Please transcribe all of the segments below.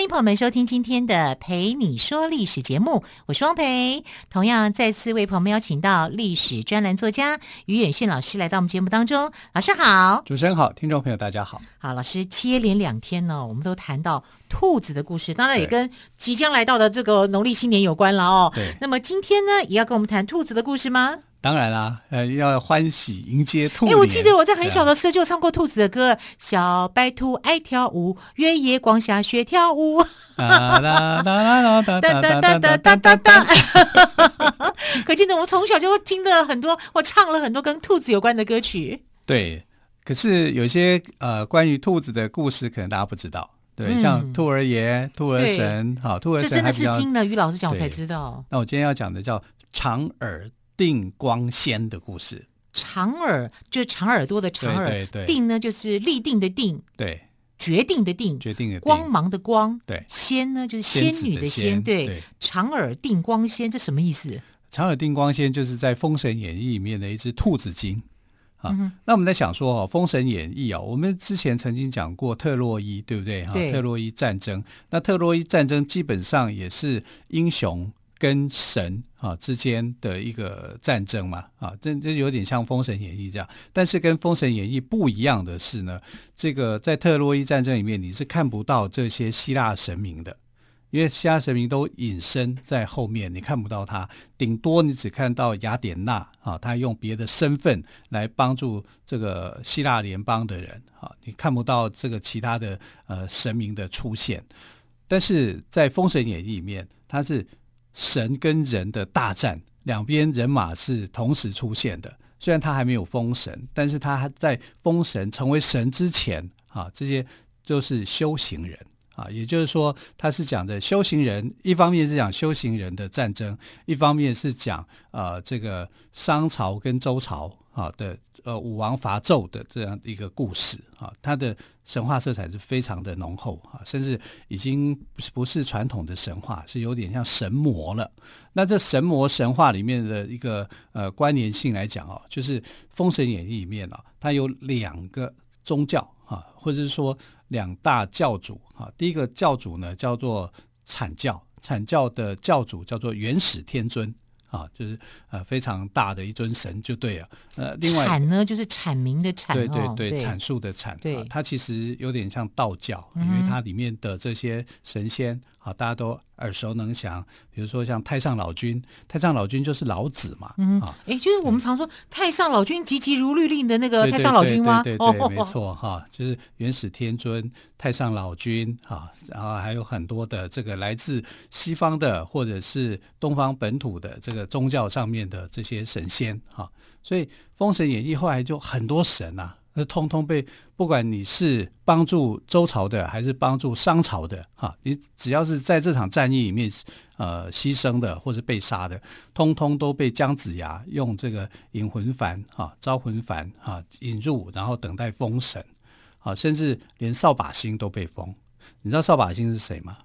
欢迎朋友们收听今天的《陪你说历史》节目，我是汪培。同样再次为朋友们邀请到历史专栏作家于远炫老师来到我们节目当中。老师好，主持人好，听众朋友大家好。好，老师接连两天呢，我们都谈到兔子的故事，当然也跟即将来到的这个农历新年有关了哦。对，那么今天呢，也要跟我们谈兔子的故事吗？当然啦，呃，要欢喜迎接兔年。哎，我记得我在很小的时候就唱过兔子的歌，啊《小白兔爱跳舞，月夜光下学跳舞》。哒哒哒哒哒哒哒哒哒。可见呢我们从小就会听的很多，我唱了很多跟兔子有关的歌曲。对，可是有些呃关于兔子的故事，可能大家不知道。对，嗯、像兔儿爷、兔儿神，好，兔儿神。这真的是听了于老师讲我才知道。那我今天要讲的叫长耳。定光仙的故事，长耳就是长耳朵的长耳，对对对，定呢就是立定的定，对，决定的定，决定的定，光芒的光，对，仙呢就是仙女的仙，对，对，长耳定光仙这什么意思？长耳定光仙就是在《封神演义》里面的一只兔子精。啊、嗯。那我们在想说哦，《封神演义》啊，我们之前曾经讲过特洛伊，对不对？哈，特洛伊战争，那特洛伊战争基本上也是英雄。跟神啊之间的一个战争嘛，啊，这这有点像《封神演义》这样，但是跟《封神演义》不一样的是呢，这个在特洛伊战争里面你是看不到这些希腊神明的，因为希腊神明都隐身在后面，你看不到他，顶多你只看到雅典娜啊，他用别的身份来帮助这个希腊联邦的人啊，你看不到这个其他的呃神明的出现，但是在《封神演义》里面，他是。神跟人的大战，两边人马是同时出现的。虽然他还没有封神，但是他还在封神成为神之前，啊，这些就是修行人啊。也就是说，他是讲的修行人，一方面是讲修行人的战争，一方面是讲呃这个商朝跟周朝。啊的，呃，武王伐纣的这样一个故事啊，它的神话色彩是非常的浓厚啊，甚至已经不是不是传统的神话，是有点像神魔了。那这神魔神话里面的一个呃关联性来讲哦，就是《封神演义》里面啊，它有两个宗教啊，或者是说两大教主啊。第一个教主呢叫做阐教，阐教的教主叫做元始天尊。啊，就是呃非常大的一尊神就对了。呃，另外阐呢就是阐明的阐，对对对，阐述的阐。对、啊，它其实有点像道教，因为它里面的这些神仙啊，大家都耳熟能详。比如说像太上老君，太上老君就是老子嘛。嗯，哎、啊，就是我们常说太上老君急急如律令的那个太上老君吗？对对对，对，对，没错哈、啊，就是元始天尊、太上老君啊，然后还有很多的这个来自西方的或者是东方本土的这个。宗教上面的这些神仙哈，所以《封神演义》后来就很多神啊，那通通被不管你是帮助周朝的还是帮助商朝的哈，你只要是在这场战役里面呃牺牲的或者被杀的，通通都被姜子牙用这个引魂幡哈招魂幡哈引入，然后等待封神啊，甚至连扫把星都被封。你知道扫把星是谁吗？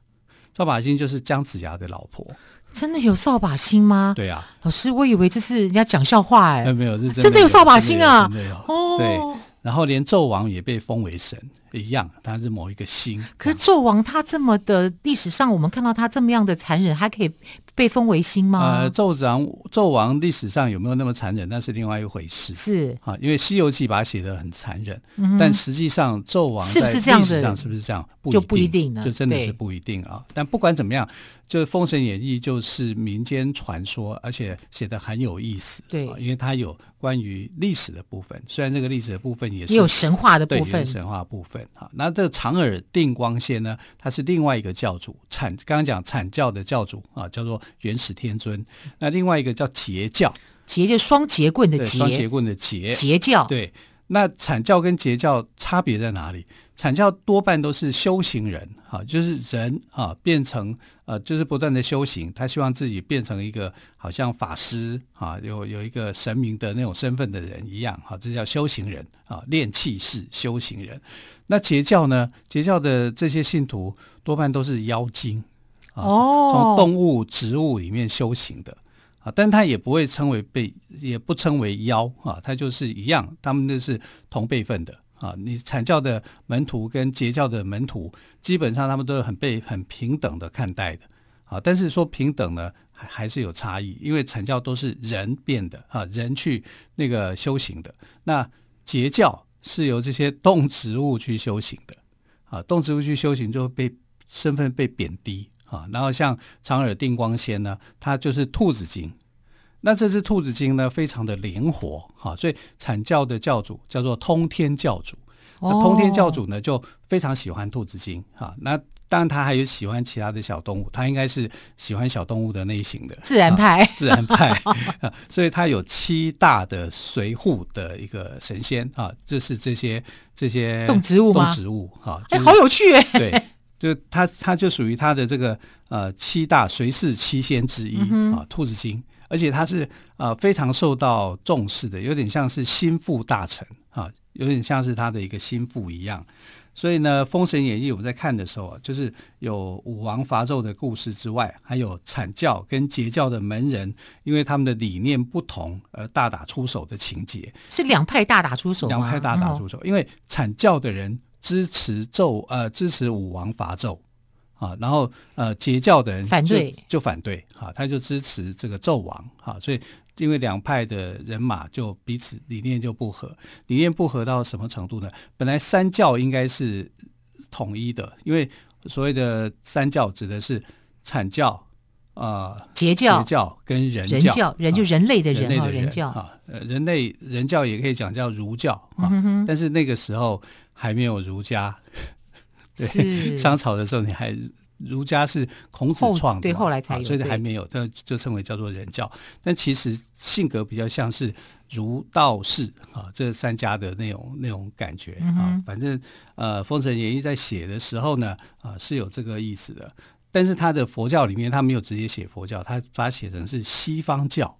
扫把星就是姜子牙的老婆。真的有扫把星吗？对呀、啊，老师，我以为这是人家讲笑话哎、欸。没有，是真的，有扫把星啊！真的有。哦，对，然后连纣王也被封为神一样，他是某一个星。可是纣王他这么的历史上，我们看到他这么样的残忍，还可以被封为星吗？呃，纣王纣王历史上有没有那么残忍，那是另外一回事。是啊，因为《西游记》把它写的很残忍，嗯、但实际上纣王是不是这样子？是不是这样？不就不一定呢，就真的是不一定啊。但不管怎么样。就是《封神演义》，就是民间传说，而且写的很有意思。对，因为它有关于历史的部分，虽然这个历史的部分也是也有神话的部分，神话部分。哈，那这个长耳定光仙呢，他是另外一个教主，阐刚刚讲阐教的教主啊，叫做元始天尊。那另外一个叫截教，截就双截棍的截，双截棍的截，截教。对，那阐教跟截教差别在哪里？阐教多半都是修行人，哈，就是人啊，变成呃，就是不断的修行，他希望自己变成一个好像法师啊，有有一个神明的那种身份的人一样，哈，这叫修行人啊，练气士修行人。那截教呢？截教的这些信徒多半都是妖精啊，从动物、植物里面修行的。啊，但他也不会称为被，也不称为妖啊，他就是一样，他们都是同辈分的啊。你阐教的门徒跟截教的门徒，基本上他们都是很被很平等的看待的啊。但是说平等呢，还还是有差异，因为阐教都是人变的啊，人去那个修行的，那截教是由这些动植物去修行的啊，动植物去修行就会被身份被贬低。啊，然后像长耳定光仙呢，它就是兔子精。那这只兔子精呢，非常的灵活，哈，所以阐教的教主叫做通天教主。那通天教主呢，就非常喜欢兔子精，哈。那当然他还有喜欢其他的小动物，他应该是喜欢小动物的类型的自然派，自然派。所以他有七大的随护的一个神仙啊，就是这些这些动植物吗？动植物，哈，哎，好有趣哎，对。就他，他就属于他的这个呃七大随侍七仙之一、嗯、啊，兔子精，而且他是呃非常受到重视的，有点像是心腹大臣啊，有点像是他的一个心腹一样。所以呢，《封神演义》我们在看的时候，就是有武王伐纣的故事之外，还有阐教跟截教的门人，因为他们的理念不同而大打出手的情节，是两派大打出手，两派大打出手，嗯、因为阐教的人。支持纣呃支持武王伐纣啊，然后呃截教的人反对就反对啊，他就支持这个纣王啊，所以因为两派的人马就彼此理念就不合，理念不合到什么程度呢？本来三教应该是统一的，因为所谓的三教指的是阐教。啊，截教、截教跟人教，人教人就人类的人，人类的人教啊，呃，人类人教也可以讲叫儒教啊，但是那个时候还没有儒家，对，商朝的时候你还儒家是孔子创的，对，后来才有，所以还没有，但就称为叫做人教，但其实性格比较像是儒道释啊这三家的那种那种感觉啊，反正呃，《封神演义》在写的时候呢，啊是有这个意思的。但是他的佛教里面，他没有直接写佛教，他把它写成是西方教，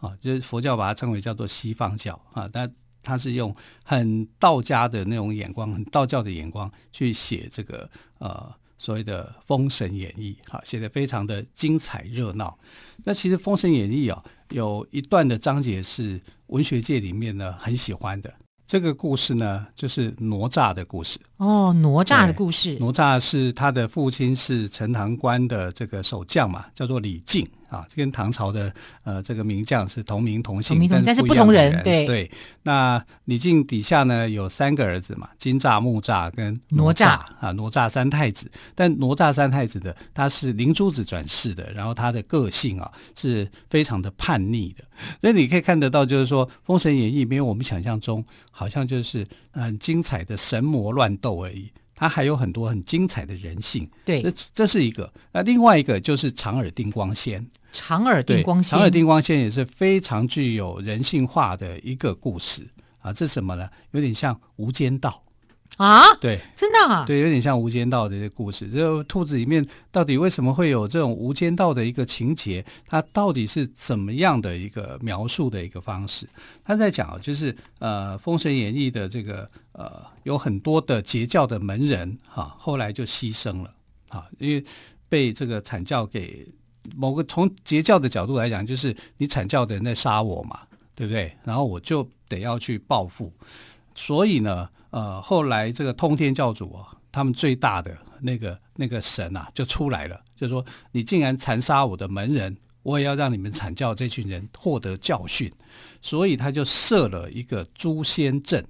啊，就是佛教把它称为叫做西方教啊，但他是用很道家的那种眼光，很道教的眼光去写这个呃所谓的《封神演义》，哈，写的非常的精彩热闹。那其实《封神演义》啊，有一段的章节是文学界里面呢很喜欢的。这个故事呢，就是哪吒的故事。哦，哪吒的故事。哪吒是他的父亲是陈塘关的这个守将嘛，叫做李靖。啊，这跟唐朝的呃这个名将是同名同姓，同名同姓，但是不同人。对对，那李靖底下呢有三个儿子嘛，金吒、木吒跟哪吒，哪吒啊，哪吒三太子。但哪吒三太子的他是灵珠子转世的，然后他的个性啊是非常的叛逆的。所以你可以看得到，就是说《封神演义》没有我们想象中好像就是很精彩的神魔乱斗而已。它还有很多很精彩的人性，对，这这是一个。那另外一个就是长耳定光仙，长耳定光仙，长耳定光仙也是非常具有人性化的一个故事啊。这是什么呢？有点像《无间道》。啊，对，真的啊，对，有点像《无间道》的一个故事。这个兔子里面到底为什么会有这种无间道的一个情节？它到底是怎么样的一个描述的一个方式？他在讲，就是呃，《封神演义》的这个呃，有很多的截教的门人哈、后来就牺牲了啊，因为被这个阐教给某个从截教的角度来讲，就是你阐教的人在杀我嘛，对不对？然后我就得要去报复，所以呢。呃，后来这个通天教主啊，他们最大的那个那个神啊，就出来了，就说你竟然残杀我的门人，我也要让你们阐教这群人获得教训。所以他就设了一个诛仙阵，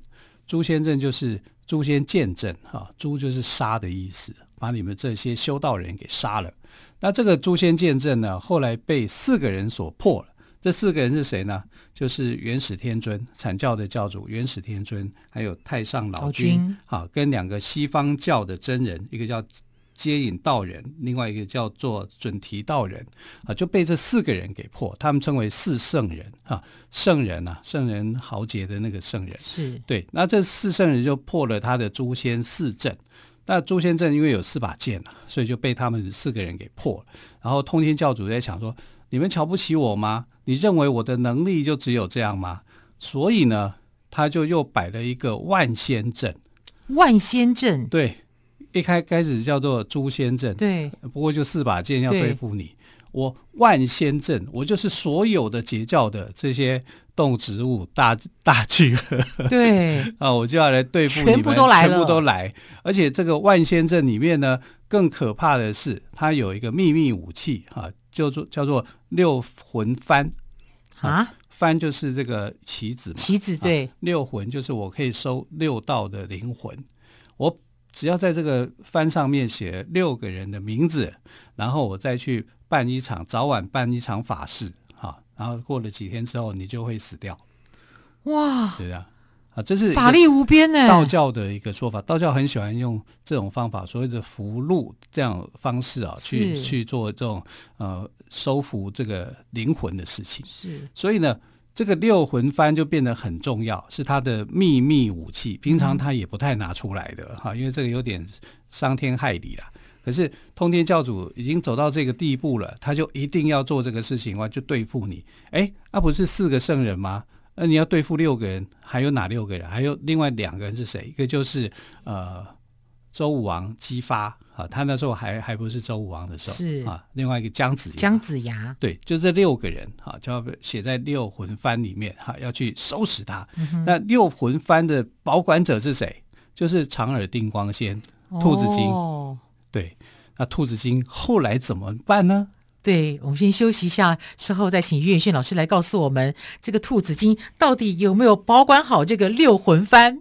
诛仙阵就是诛仙剑阵哈，诛就是杀的意思，把你们这些修道人给杀了。那这个诛仙剑阵呢，后来被四个人所破了。这四个人是谁呢？就是元始天尊，阐教的教主元始天尊，还有太上老君，好，跟两个西方教的真人，一个叫接引道人，另外一个叫做准提道人啊，就被这四个人给破，他们称为四圣人啊，圣人啊，圣人豪杰的那个圣人是对。那这四圣人就破了他的诛仙四阵，那诛仙阵因为有四把剑啊，所以就被他们四个人给破了。然后通天教主在想说：你们瞧不起我吗？你认为我的能力就只有这样吗？所以呢，他就又摆了一个万仙阵。万仙阵对。一开开始叫做诛仙阵，对，不过就四把剑要对付你。我万仙阵，我就是所有的截教的这些动植物大大聚合，对。啊，我就要来对付你们，全部都来了，全部都来。而且这个万仙阵里面呢，更可怕的是，它有一个秘密武器啊，叫做叫做六魂幡。啊，幡就是这个棋子嘛，棋子对，啊，六魂就是我可以收六道的灵魂，我。只要在这个幡上面写六个人的名字，然后我再去办一场，早晚办一场法事，哈，然后过了几天之后，你就会死掉。哇，对啊，啊，这是法力无边呢。道教的一个说法，道教很喜欢用这种方法，所谓的符籙这样方式啊，去去做这种呃收服这个灵魂的事情。是，所以呢。这个六魂幡就变得很重要，是他的秘密武器。平常他也不太拿出来的哈，因为这个有点伤天害理了。可是通天教主已经走到这个地步了，他就一定要做这个事情，哇，就对付你。哎，那不是四个圣人吗？那你要对付六个人，还有哪六个人？还有另外两个人是谁？一个就是呃。周武王姬发啊，他那时候还还不是周武王的时候，是啊。另外一个姜子牙，姜子牙，对，就这六个人啊，就要写在六魂幡里面哈、啊，要去收拾他。嗯、那六魂幡的保管者是谁？就是长耳定光仙，兔子精。哦、对，那兔子精后来怎么办呢？对，我们先休息一下，稍后再请于远炫老师来告诉我们，这个兔子精到底有没有保管好这个六魂幡。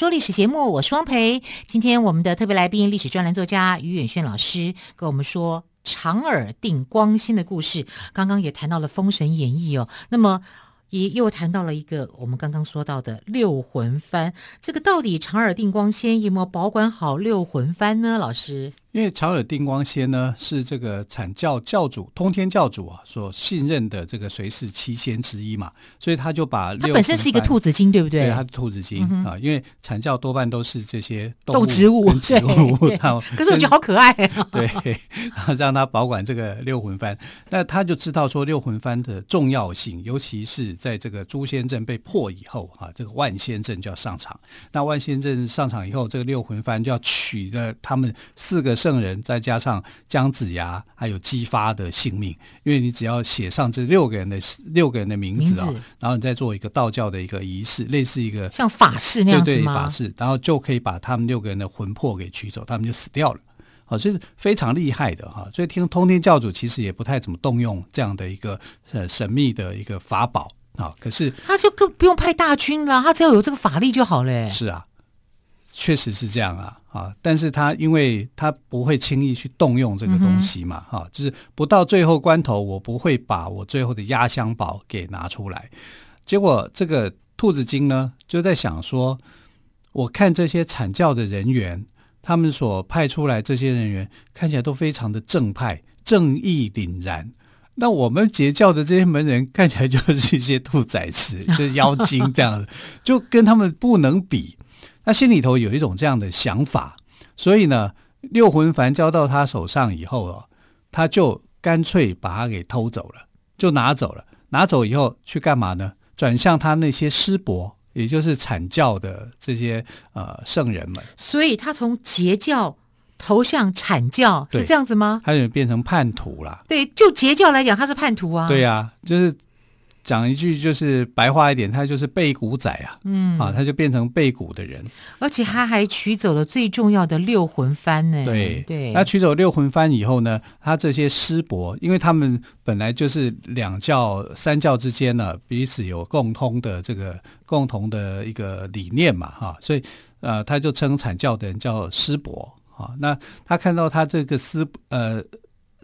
说历史节目，我是汪培。今天我们的特别来宾，历史专栏作家于远炫老师，跟我们说长耳定光仙的故事。刚刚也谈到了《封神演义》哦，那么也又谈到了一个我们刚刚说到的六魂幡。这个到底长耳定光仙有没有保管好六魂幡呢？老师？因为长耳定光仙呢，是这个阐教教主通天教主啊所信任的这个随侍七仙之一嘛，所以他就把本身是一个兔子精，对不对？对，他是兔子精、嗯、啊。因为阐教多半都是这些动植物，植物，对。可是我觉得好可爱、啊。对，然后让他保管这个六魂幡，那他就知道说六魂幡的重要性，尤其是在这个诛仙阵被破以后啊，这个万仙阵就要上场。那万仙阵上场以后，这个六魂幡就要取了他们四个。圣人再加上姜子牙，还有姬发的性命，因为你只要写上这六个人的 六个人的名字啊，然后你再做一个道教的一个仪式，类似一个像法事那样？对对，法事，然后就可以把他们六个人的魂魄给取走，他们就死掉了。好，这是非常厉害的哈。所以听通天教主其实也不太怎么动用这样的一个呃神秘的一个法宝啊。可是他就更不用派大军了，他只要有这个法力就好了。是啊。确实是这样啊，啊！但是他因为他不会轻易去动用这个东西嘛，哈、嗯啊，就是不到最后关头，我不会把我最后的压箱宝给拿出来。结果这个兔子精呢，就在想说，我看这些阐教的人员，他们所派出来这些人员看起来都非常的正派、正义凛然，那我们截教的这些门人看起来就是一些兔崽子，就是妖精这样子，就跟他们不能比。他心里头有一种这样的想法，所以呢，六魂幡交到他手上以后哦，他就干脆把它给偷走了，就拿走了。拿走以后去干嘛呢？转向他那些师伯，也就是阐教的这些呃圣人们。所以他从截教投向阐教，是这样子吗？他就变成叛徒了。对，就截教来讲，他是叛徒啊。对呀、啊，就是。讲一句就是白话一点，他就是背骨仔啊，嗯啊，他就变成背骨的人，而且他还取走了最重要的六魂幡呢。对对，他取走六魂幡以后呢，他这些师伯，因为他们本来就是两教三教之间呢，彼此有共通的这个共同的一个理念嘛，哈，所以呃，他就称阐教的人叫师伯啊。那他看到他这个师呃。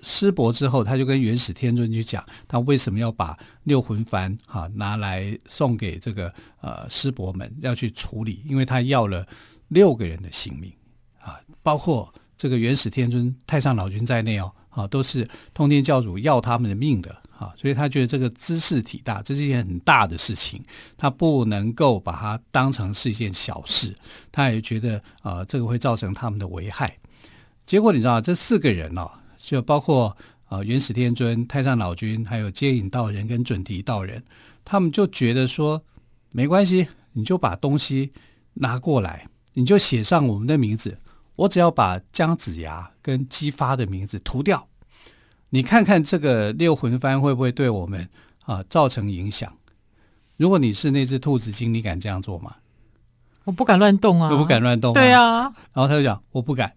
师伯之后，他就跟元始天尊去讲，他为什么要把六魂幡哈拿来送给这个呃师伯们要去处理，因为他要了六个人的性命啊，包括这个元始天尊、太上老君在内哦，啊，都是通天教主要他们的命的啊，所以他觉得这个知事体大，这是一件很大的事情，他不能够把它当成是一件小事，他也觉得啊，这个会造成他们的危害。结果你知道，这四个人哦。就包括啊、呃，元始天尊、太上老君，还有接引道人跟准提道人，他们就觉得说，没关系，你就把东西拿过来，你就写上我们的名字，我只要把姜子牙跟姬发的名字涂掉，你看看这个六魂幡会不会对我们啊造成影响？如果你是那只兔子精，你敢这样做吗？我不敢乱动啊！我不敢乱动。对啊，然后他就讲：“我不敢，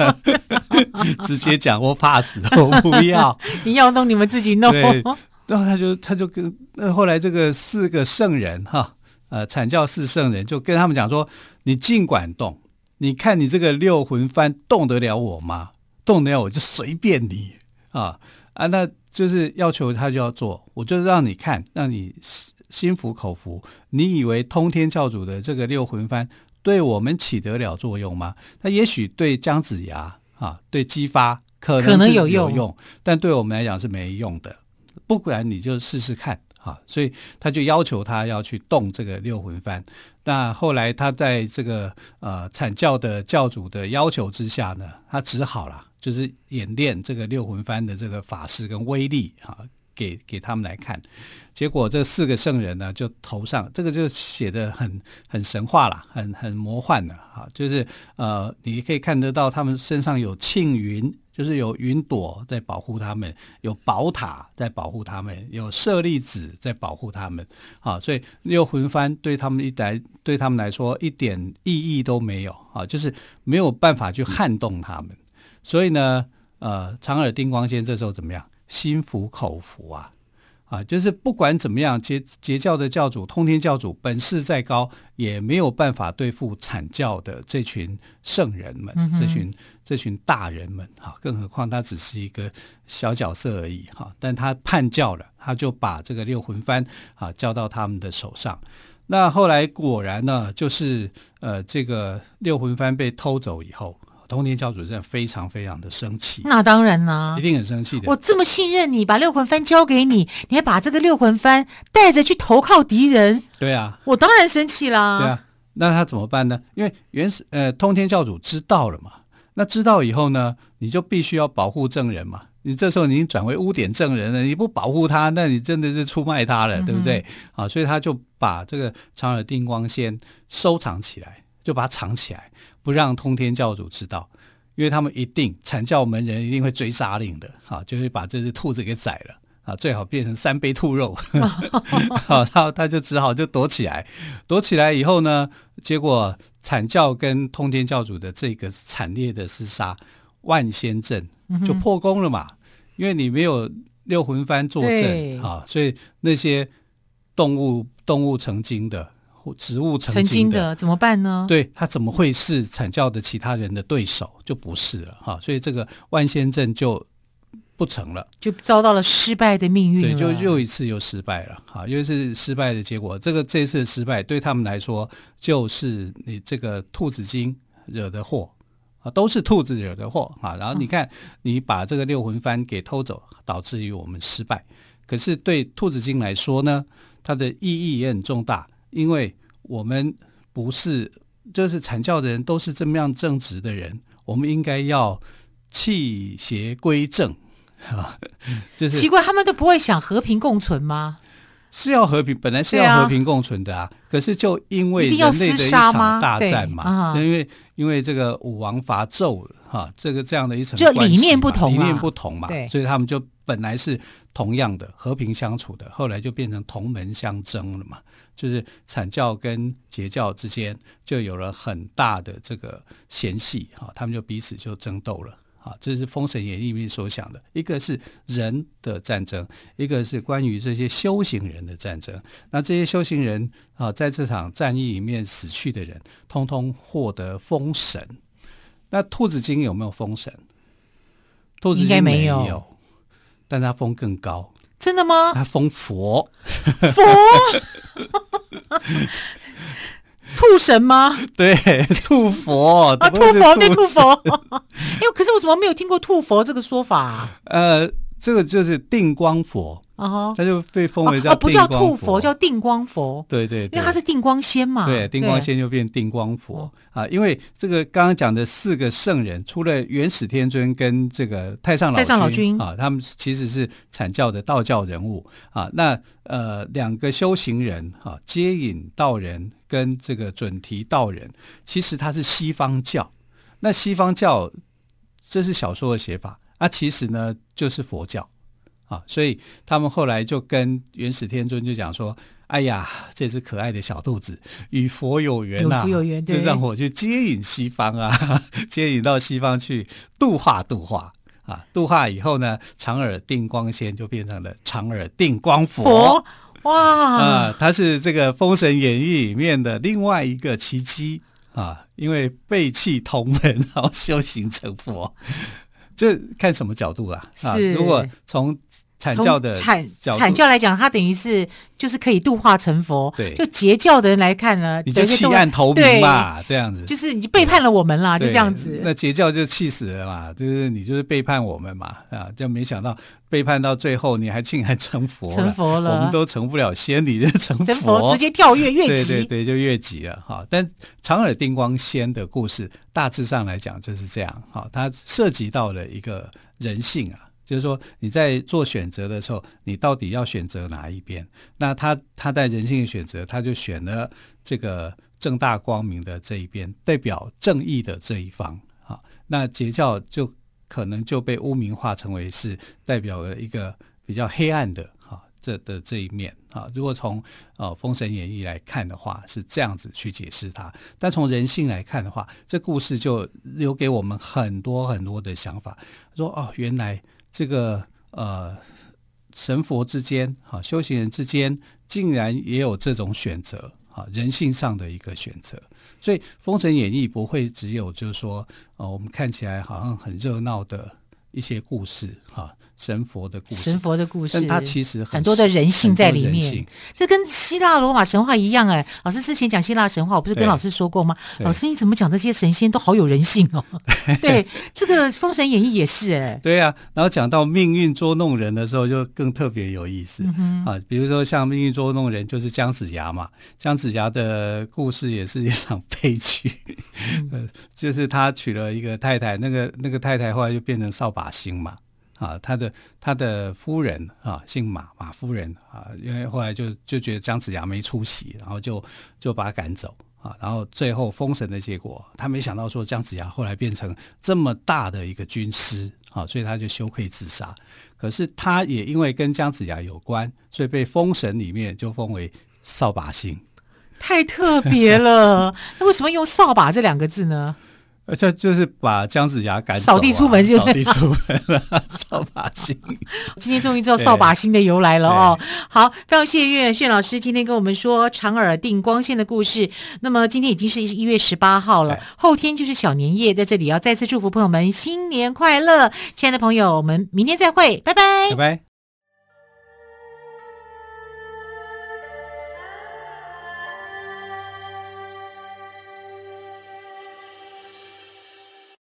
直接讲我怕死，我不要。你要弄你们自己弄。”对，然后他就他就跟那后来这个四个圣人哈，呃，阐教四圣人就跟他们讲说：“你尽管动，你看你这个六魂幡动得了我吗？动得了我就随便你啊啊！那就是要求他就要做，我就让你看，让你。”心服口服，你以为通天教主的这个六魂幡对我们起得了作用吗？他也许对姜子牙啊，对姬发可能是有用，但对我们来讲是没用的。不管你就试试看啊，所以他就要求他要去动这个六魂幡。那后来他在这个呃阐教的教主的要求之下呢，他只好了，就是演练这个六魂幡的这个法式跟威力啊。给给他们来看，结果这四个圣人呢，就头上这个就写得很很神话了，很很魔幻的啊，就是呃，你可以看得到他们身上有庆云，就是有云朵在保护他们，有宝塔在保护他们，有舍利子在保护他们啊，所以六魂幡对他们一来对他们来说一点意义都没有啊，就是没有办法去撼动他们，所以呢，呃，长耳丁光仙这时候怎么样？心服口服啊，啊，就是不管怎么样，截截教的教主通天教主本事再高，也没有办法对付阐教的这群圣人们，嗯、这群这群大人们哈、啊。更何况他只是一个小角色而已哈、啊。但他叛教了，他就把这个六魂幡啊交到他们的手上。那后来果然呢，就是呃，这个六魂幡被偷走以后。通天教主真的非常非常的生气，那当然啦，一定很生气的。我这么信任你，把六魂幡交给你，你还把这个六魂幡带着去投靠敌人？对啊，我当然生气啦。对啊，那他怎么办呢？因为原始呃通天教主知道了嘛，那知道以后呢，你就必须要保护证人嘛。你这时候你已经转为污点证人了，你不保护他，那你真的是出卖他了，嗯、对不对？啊，所以他就把这个长耳定光仙收藏起来。就把它藏起来，不让通天教主知道，因为他们一定阐教门人一定会追杀令的，啊，就会把这只兔子给宰了，啊，最好变成三杯兔肉，好，然后他就只好就躲起来，躲起来以后呢，结果阐教跟通天教主的这个惨烈的厮杀，万仙阵就破功了嘛，嗯、因为你没有六魂幡坐镇啊，所以那些动物动物成精的。植物成精的，成精的怎么办呢？对，他怎么会是阐教的其他人的对手？就不是了哈，所以这个万仙阵就不成了，就遭到了失败的命运。对，就又一次又失败了哈，又是失败的结果。这个这次的失败对他们来说，就是你这个兔子精惹的祸啊，都是兔子惹的祸啊。然后你看，你把这个六魂幡给偷走，导致于我们失败。可是对兔子精来说呢，它的意义也很重大。因为我们不是，就是阐教的人都是这么样正直的人，我们应该要弃邪归正 啊。就是奇怪，他们都不会想和平共存吗？是要和平，本来是要和平共存的啊。啊可是就因为人类的一场大战嘛，因为因为这个武王伐纣哈，这个这样的一层就理念不同，理念不同嘛，所以他们就本来是同样的和平相处的，后来就变成同门相争了嘛。就是阐教跟截教之间就有了很大的这个嫌隙哈，他们就彼此就争斗了。啊，这是《封神演义》里面所想的，一个是人的战争，一个是关于这些修行人的战争。那这些修行人啊，在这场战役里面死去的人，通通获得封神。那兔子精有没有封神？兔子精没有，没有，但他封更高。真的吗？他封佛。佛。兔神吗？对，兔佛啊，兔佛对兔佛。哎，可是我怎么没有听过兔佛这个说法啊？呃，这个就是定光佛。啊，他就被封为叫不叫兔佛，叫定光佛。对对，因为他是定光仙嘛。对，定光仙就变定光佛啊。因为这个刚刚讲的四个圣人，除了元始天尊跟这个太上老君，太上老君啊，他们其实是阐教的道教人物啊。那呃，两个修行人啊，接引道人跟这个准提道人，其实他是西方教。那西方教这是小说的写法啊，其实呢就是佛教。啊，所以他们后来就跟元始天尊就讲说：“哎呀，这只可爱的小兔子与佛有缘呐、啊，有缘，就让我去接引西方啊，接引到西方去度化度化。啊，度化以后呢，长耳定光仙就变成了长耳定光佛，佛。哇啊，他是这个《封神演义》里面的另外一个奇迹。啊，因为背弃同门，然后修行成佛。”这看什么角度啦？啊，如果从阐教的阐阐教来讲，它等于是就是可以度化成佛。对，就截教的人来看呢，你就弃暗投明嘛，这样子，就是你背叛了我们啦，就这样子。那截教就气死了嘛，就是你就是背叛我们嘛，啊，就没想到背叛到最后，你还竟然成佛了，成佛了，我们都成不了仙，你就成佛，佛直接跳跃越级，对对对，就越级了哈。但长耳定光仙的故事。大致上来讲就是这样，哈，它涉及到了一个人性啊，就是说你在做选择的时候，你到底要选择哪一边？那他他在人性的选择，他就选了这个正大光明的这一边，代表正义的这一方，啊，那截教就可能就被污名化成为是代表了一个比较黑暗的。这的这一面啊，如果从呃《封神演义》来看的话，是这样子去解释它；但从人性来看的话，这故事就留给我们很多很多的想法。说哦，原来这个呃神佛之间啊，修行人之间，竟然也有这种选择啊，人性上的一个选择。所以《封神演义》不会只有就是说，呃，我们看起来好像很热闹的一些故事哈。神佛的故事，神佛的故事，但它其实很，很多的人性在里面。这跟希腊罗马神话一样哎。老师之前讲希腊神话，我不是跟老师说过吗？老师你怎么讲这些神仙都好有人性哦？对，这个《封神演义》也是哎。对呀、啊，然后讲到命运捉弄人的时候，就更特别有意思、嗯、啊。比如说像命运捉弄人，就是姜子牙嘛。姜子牙的故事也是一场悲剧，嗯、就是他娶了一个太太，那个那个太太后来就变成扫把星嘛。啊，他的他的夫人啊，姓马，马夫人啊，因为后来就就觉得姜子牙没出息，然后就就把他赶走啊，然后最后封神的结果，他没想到说姜子牙后来变成这么大的一个军师啊，所以他就羞愧自杀。可是他也因为跟姜子牙有关，所以被封神里面就封为扫把星，太特别了。那为什么用扫把这两个字呢？就就是把姜子牙赶走、啊，扫地出门就是 扫地出门了，扫把星。今天终于知道扫把星的由来了哦。好，非常谢谢岳轩老师今天跟我们说长耳定光线的故事。那么今天已经是一月十八号了，后天就是小年夜，在这里要再次祝福朋友们新年快乐。亲爱的朋友，我们明天再会，拜拜，拜拜。